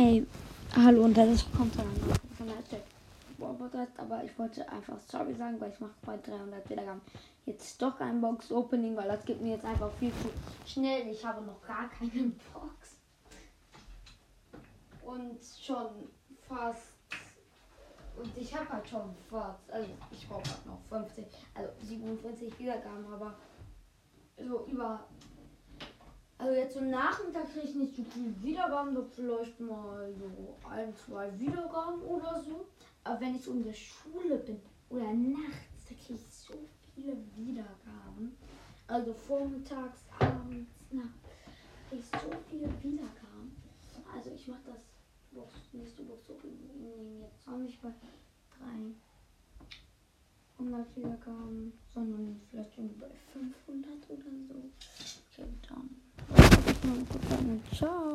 Ey, hallo und das kommt neuen von der Podcast, aber ich wollte einfach sorry sagen, weil ich mache bei 300 Wiedergaben jetzt doch ein Box-Opening, weil das gibt mir jetzt einfach viel zu schnell. Ich habe noch gar keine Box. Und schon fast. Und ich habe halt schon fast. Also ich brauche halt noch 50, also 47 Wiedergaben, aber so über also jetzt so Nachmittag kriege ich nicht so viel Wiedergaben, so vielleicht mal so ein, zwei Wiedergaben oder so. Aber wenn ich so in der Schule bin oder nachts, da kriege ich so viele Wiedergaben. Also vormittags, abends, nachts kriege ich so viele Wiedergaben. Also ich mache das Box, nächste Box so jetzt habe ich bei 300 Wiedergaben, sondern vielleicht schon bei 500 oder so. Okay, dann. Ciao.